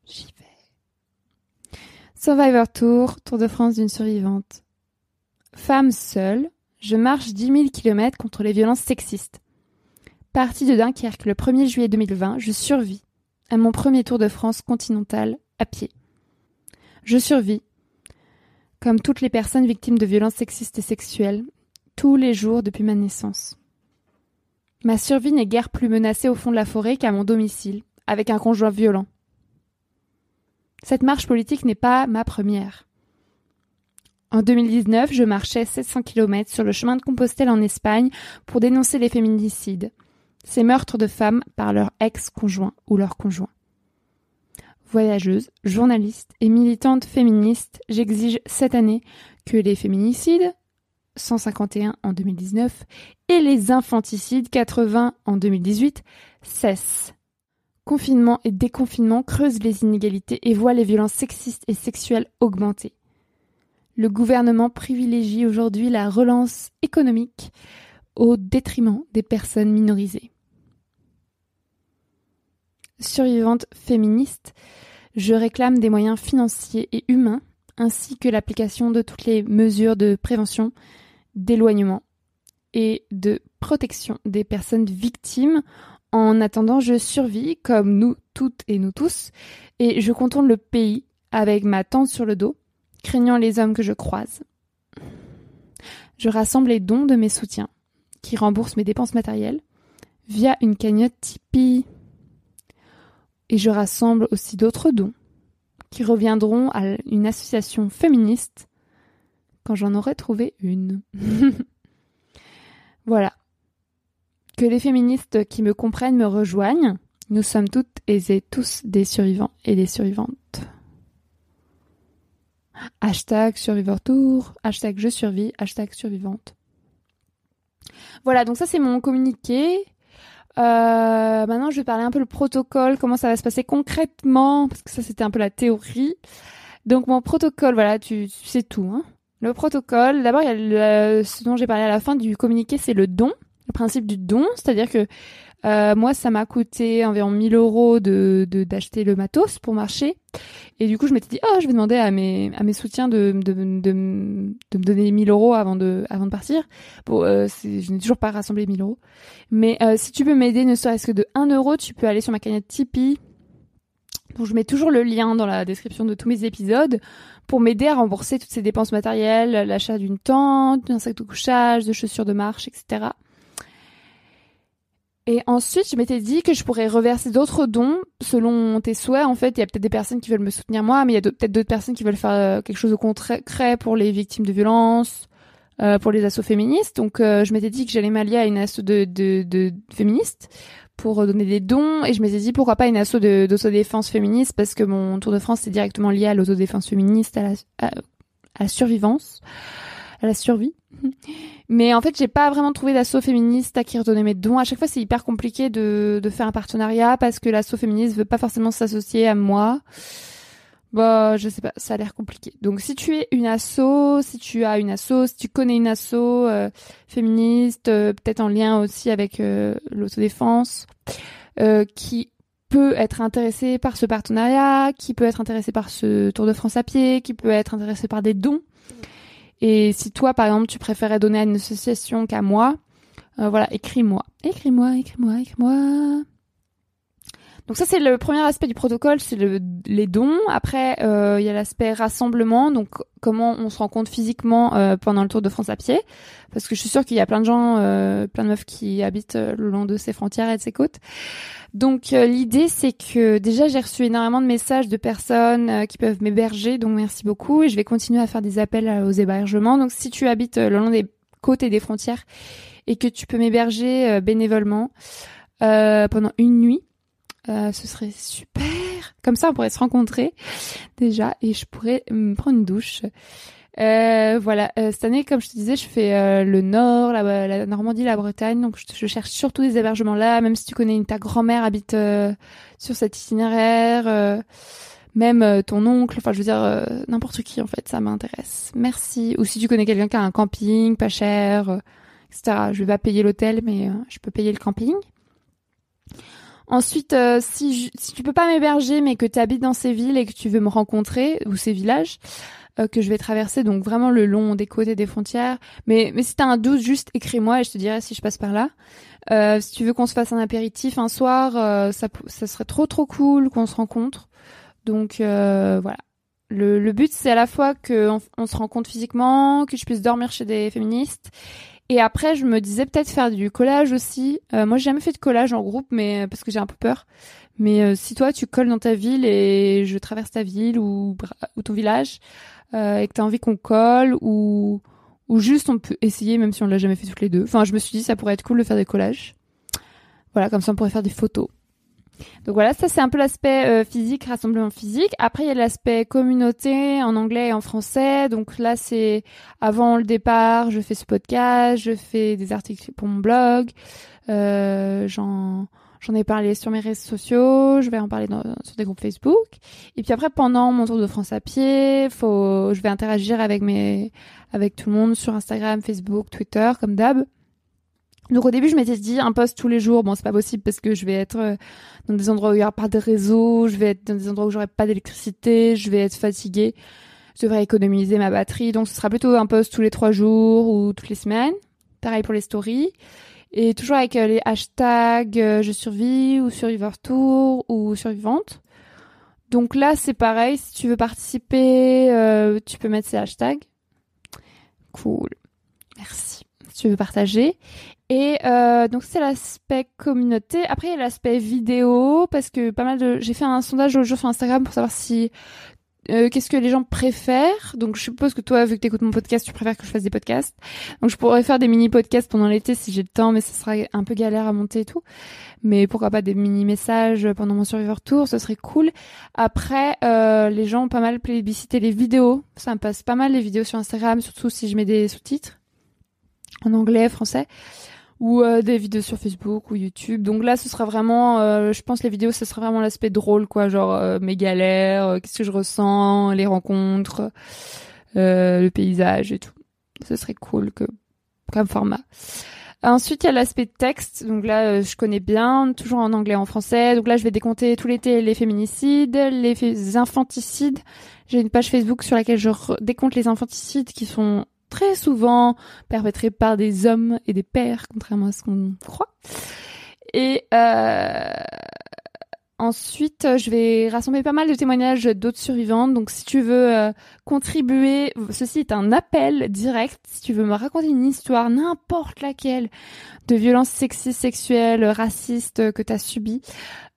J'y vais. Survivor Tour, Tour de France d'une survivante. Femme seule, je marche 10 000 km contre les violences sexistes. Partie de Dunkerque le 1er juillet 2020, je survis à mon premier Tour de France continental à pied. Je survis comme toutes les personnes victimes de violences sexistes et sexuelles, tous les jours depuis ma naissance. Ma survie n'est guère plus menacée au fond de la forêt qu'à mon domicile, avec un conjoint violent. Cette marche politique n'est pas ma première. En 2019, je marchais 700 km sur le chemin de Compostelle en Espagne pour dénoncer les féminicides, ces meurtres de femmes par leur ex-conjoint ou leur conjoint voyageuse, journaliste et militante féministe, j'exige cette année que les féminicides, 151 en 2019, et les infanticides, 80 en 2018, cessent. Confinement et déconfinement creusent les inégalités et voient les violences sexistes et sexuelles augmenter. Le gouvernement privilégie aujourd'hui la relance économique au détriment des personnes minorisées. Survivante féministe, je réclame des moyens financiers et humains, ainsi que l'application de toutes les mesures de prévention, d'éloignement et de protection des personnes victimes. En attendant, je survis, comme nous toutes et nous tous, et je contourne le pays avec ma tente sur le dos, craignant les hommes que je croise. Je rassemble les dons de mes soutiens, qui remboursent mes dépenses matérielles, via une cagnotte Tipeee et je rassemble aussi d'autres dons qui reviendront à une association féministe quand j'en aurai trouvé une. voilà. Que les féministes qui me comprennent me rejoignent. Nous sommes toutes et tous des survivants et des survivantes. Hashtag survivor tour, hashtag je survis, hashtag survivante. Voilà, donc ça c'est mon communiqué. Euh, maintenant, je vais parler un peu le protocole, comment ça va se passer concrètement, parce que ça, c'était un peu la théorie. Donc, mon protocole, voilà, tu, sais tout. Hein. Le protocole, d'abord, il y a ce dont j'ai parlé à la fin du communiqué, c'est le don, le principe du don, c'est-à-dire que euh, moi, ça m'a coûté environ 1000 euros de d'acheter le matos pour marcher. Et du coup, je m'étais dit, oh, je vais demander à mes à mes soutiens de de, de, de me donner 1000 euros avant de avant de partir. Bon, euh, je n'ai toujours pas rassemblé 1000 euros. Mais euh, si tu peux m'aider, ne serait-ce que de 1 euro, tu peux aller sur ma cagnotte Tipeee. Donc, je mets toujours le lien dans la description de tous mes épisodes pour m'aider à rembourser toutes ces dépenses matérielles, l'achat d'une tente, d'un sac de couchage, de chaussures de marche, etc. Et ensuite, je m'étais dit que je pourrais reverser d'autres dons selon tes souhaits. En fait, il y a peut-être des personnes qui veulent me soutenir moi, mais il y a peut-être d'autres personnes qui veulent faire euh, quelque chose au concret pour les victimes de violences, euh, pour les assauts féministes. Donc, euh, je m'étais dit que j'allais m'allier à une asso de, de, de, féministes pour donner des dons. Et je m'étais dit pourquoi pas une asso d'autodéfense féministe? Parce que mon Tour de France c'est directement lié à l'autodéfense féministe, à la, à la survivance, à la survie. Mais en fait, j'ai pas vraiment trouvé d'assaut féministe à qui redonner mes dons. À chaque fois, c'est hyper compliqué de, faire un partenariat parce que l'assaut féministe veut pas forcément s'associer à moi. Bah, je sais pas, ça a l'air compliqué. Donc, si tu es une asso, si tu as une asso, si tu connais une asso euh, féministe, euh, peut-être en lien aussi avec euh, l'autodéfense, qui peut être intéressé par ce partenariat, qui peut être intéressé par ce Tour de France à pied, qui peut être intéressé par des dons. Et si toi, par exemple, tu préférais donner à une association qu'à moi, euh, voilà, écris-moi. Écris-moi, écris-moi, écris-moi. Donc ça c'est le premier aspect du protocole, c'est le, les dons. Après euh, il y a l'aspect rassemblement, donc comment on se rencontre physiquement euh, pendant le Tour de France à pied, parce que je suis sûre qu'il y a plein de gens, euh, plein de meufs qui habitent euh, le long de ses frontières et de ses côtes. Donc l'idée c'est que déjà j'ai reçu énormément de messages de personnes qui peuvent m'héberger, donc merci beaucoup et je vais continuer à faire des appels aux hébergements. Donc si tu habites le long des côtes et des frontières et que tu peux m'héberger bénévolement pendant une nuit euh, ce serait super. Comme ça, on pourrait se rencontrer déjà et je pourrais me prendre une douche. Euh, voilà, euh, cette année, comme je te disais, je fais euh, le Nord, la, la, Normandie, la Bretagne, donc je, je, cherche surtout des hébergements là, même si tu connais ta grand-mère habite sur cet itinéraire, même ton oncle, enfin je veux dire n'importe qui en fait, ça m'intéresse. Merci. Ou si tu connais quelqu'un qui a un camping pas cher, etc. Je vais pas payer l'hôtel, mais je peux payer le camping. Ensuite, euh, si, si tu peux pas m'héberger, mais que tu habites dans ces villes et que tu veux me rencontrer, ou ces villages, euh, que je vais traverser, donc vraiment le long des côtés des frontières. Mais, mais si t'as un doute, juste écris-moi et je te dirai si je passe par là. Euh, si tu veux qu'on se fasse un apéritif un soir, ça, ça serait trop trop cool qu'on se rencontre. Donc voilà. Le, le but, c'est à la fois qu'on on se rencontre physiquement, que je puisse dormir chez des féministes et après, je me disais peut-être faire du collage aussi. Euh, moi, j'ai jamais fait de collage en groupe, mais euh, parce que j'ai un peu peur. Mais euh, si toi, tu colles dans ta ville et je traverse ta ville ou, ton village euh, et que t'as envie qu'on colle ou ou juste on peut essayer même si on l'a jamais fait toutes les deux. Enfin, je me suis dit ça pourrait être cool de faire des collages. Voilà, comme ça on pourrait faire des photos. Donc voilà, ça c'est un peu l'aspect euh, physique, rassemblement physique. Après il y a l'aspect communauté en anglais et en français. Donc là c'est avant le départ, je fais ce podcast, je fais des articles pour mon blog, euh, j'en ai parlé sur mes réseaux sociaux, je vais en parler dans, sur des groupes Facebook. Et puis après pendant mon tour de France à pied, faut je vais interagir avec mes avec tout le monde sur Instagram, Facebook, Twitter comme d'hab. Donc au début, je m'étais dit un post tous les jours. Bon, c'est pas possible parce que je vais être euh, dans des endroits où il y aura pas de réseau, je vais être dans des endroits où j'aurai pas d'électricité, je vais être fatiguée. Je devrais économiser ma batterie. Donc ce sera plutôt un post tous les trois jours ou toutes les semaines. Pareil pour les stories. Et toujours avec euh, les hashtags euh, je survis ou survivor tour ou survivante. Donc là, c'est pareil. Si tu veux participer, tu peux mettre ces hashtags. Cool. Merci. Si tu veux partager. Et euh, donc c'est l'aspect communauté. Après il y a l'aspect vidéo parce que pas mal de j'ai fait un sondage l'autre jour sur Instagram pour savoir si euh, qu'est-ce que les gens préfèrent. Donc je suppose que toi vu que tu écoutes mon podcast, tu préfères que je fasse des podcasts. Donc je pourrais faire des mini podcasts pendant l'été si j'ai le temps mais ce sera un peu galère à monter et tout. Mais pourquoi pas des mini messages pendant mon Survivor Tour, ce serait cool. Après euh, les gens ont pas mal plébiscité les vidéos. Ça me passe pas mal les vidéos sur Instagram surtout si je mets des sous-titres en anglais, français ou euh, des vidéos sur Facebook ou YouTube. Donc là, ce sera vraiment, euh, je pense, les vidéos, ce sera vraiment l'aspect drôle, quoi, genre euh, mes galères, qu'est-ce que je ressens, les rencontres, le paysage et tout. Ce serait cool que comme format. Ensuite, il y a l'aspect texte. Donc là, je connais bien, toujours en anglais, en français. Donc là, je vais décompter tout l'été les féminicides, les infanticides. J'ai une page Facebook sur laquelle je décompte les infanticides qui sont très souvent perpétrés par des hommes et des pères, contrairement à ce qu'on croit. Et euh, ensuite, je vais rassembler pas mal de témoignages d'autres survivantes. Donc, si tu veux euh, contribuer, ceci est un appel direct. Si tu veux me raconter une histoire, n'importe laquelle, de violence sexistes, sexuelles, racistes que tu as subies,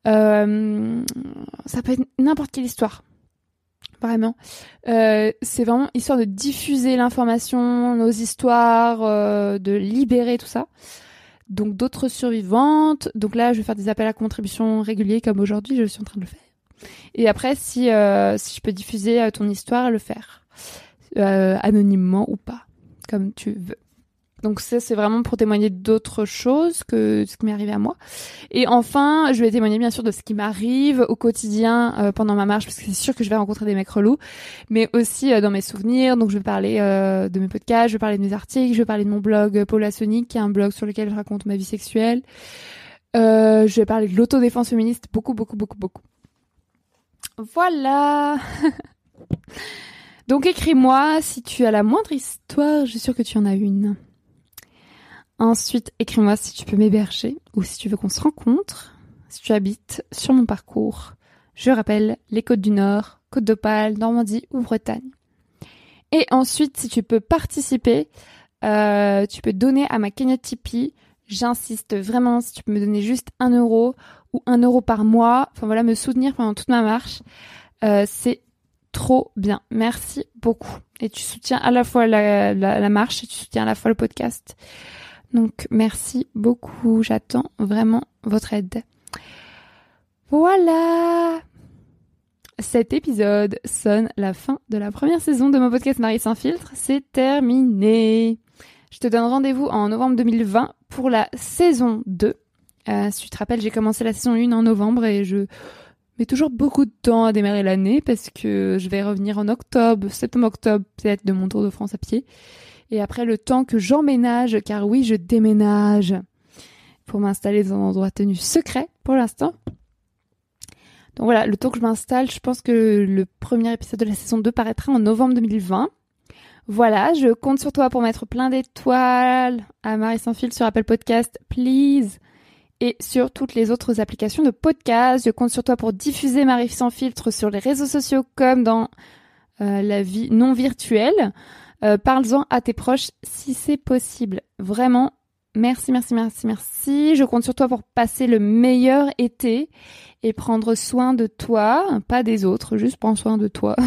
euh, ça peut être n'importe quelle histoire. Vraiment. Euh, c'est vraiment histoire de diffuser l'information, nos histoires, euh, de libérer tout ça. Donc d'autres survivantes. Donc là, je vais faire des appels à contribution réguliers comme aujourd'hui, je suis en train de le faire. Et après, si, euh, si je peux diffuser ton histoire, le faire. anonymement ou pas, comme tu veux. Donc ça, c'est vraiment pour témoigner d'autres choses que ce qui m'est arrivé à moi. Et enfin, je vais témoigner bien sûr de ce qui m'arrive au quotidien euh, pendant ma marche, parce que c'est sûr que je vais rencontrer des mecs relous, mais aussi euh, dans mes souvenirs. Donc je vais parler euh, de mes podcasts, je vais parler de mes articles, je vais parler de mon blog Paula Sonic, qui est un blog sur lequel je raconte ma vie sexuelle. je vais parler de l'autodéfense féministe, beaucoup, beaucoup, beaucoup, beaucoup. Voilà. Donc écris-moi si tu as la moindre histoire, je suis sûre que tu en as une. Ensuite, écris-moi si tu peux m'héberger ou si tu veux qu'on se rencontre. si tu habites sur mon parcours. Je rappelle les côtes du Nord, Côte d'Opale, Normandie ou Bretagne. Et ensuite, si tu peux participer, euh, tu peux donner à ma cagnotte Tipeee. J'insiste vraiment, si tu peux me donner juste un euro ou un euro par mois, enfin voilà, me soutenir pendant toute ma marche, euh, c'est trop bien. Merci beaucoup. Et tu soutiens à la fois la, la, marche et tu soutiens à la fois le podcast. Donc merci beaucoup. J'attends vraiment votre aide. Voilà. Cet épisode sonne la fin de la première saison de mon podcast Marie sans filtre. C'est terminé. Je te donne rendez-vous en novembre 2020 pour la saison 2. Euh, si tu te rappelles, j'ai commencé la saison 1 en novembre et je mets toujours beaucoup de temps à démarrer l'année parce que je vais revenir en octobre, septembre-octobre peut-être de mon tour de France à pied. Et après le temps que j'emménage, car oui, je déménage pour m'installer dans un endroit tenu secret pour l'instant. Donc voilà, le temps que je m'installe, je pense que le premier épisode de la saison 2 paraîtra en novembre 2020. Voilà, je compte sur toi pour mettre plein d'étoiles à Marie sans fil sur Apple Podcast, please. Et sur toutes les autres applications de podcast. Je compte sur toi pour diffuser Marie sans filtre sur les réseaux sociaux comme dans euh, la vie non virtuelle. Euh, Parle-en à tes proches si c'est possible. Vraiment, merci, merci, merci, merci. Je compte sur toi pour passer le meilleur été et prendre soin de toi, pas des autres, juste prendre soin de toi.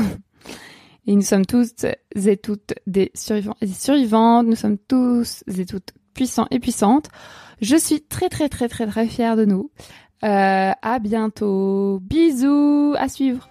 Et nous sommes tous et toutes des survivants et des survivantes. Nous sommes tous et toutes puissants et puissantes. Je suis très très très très très fière de nous. Euh, à bientôt. Bisous. À suivre.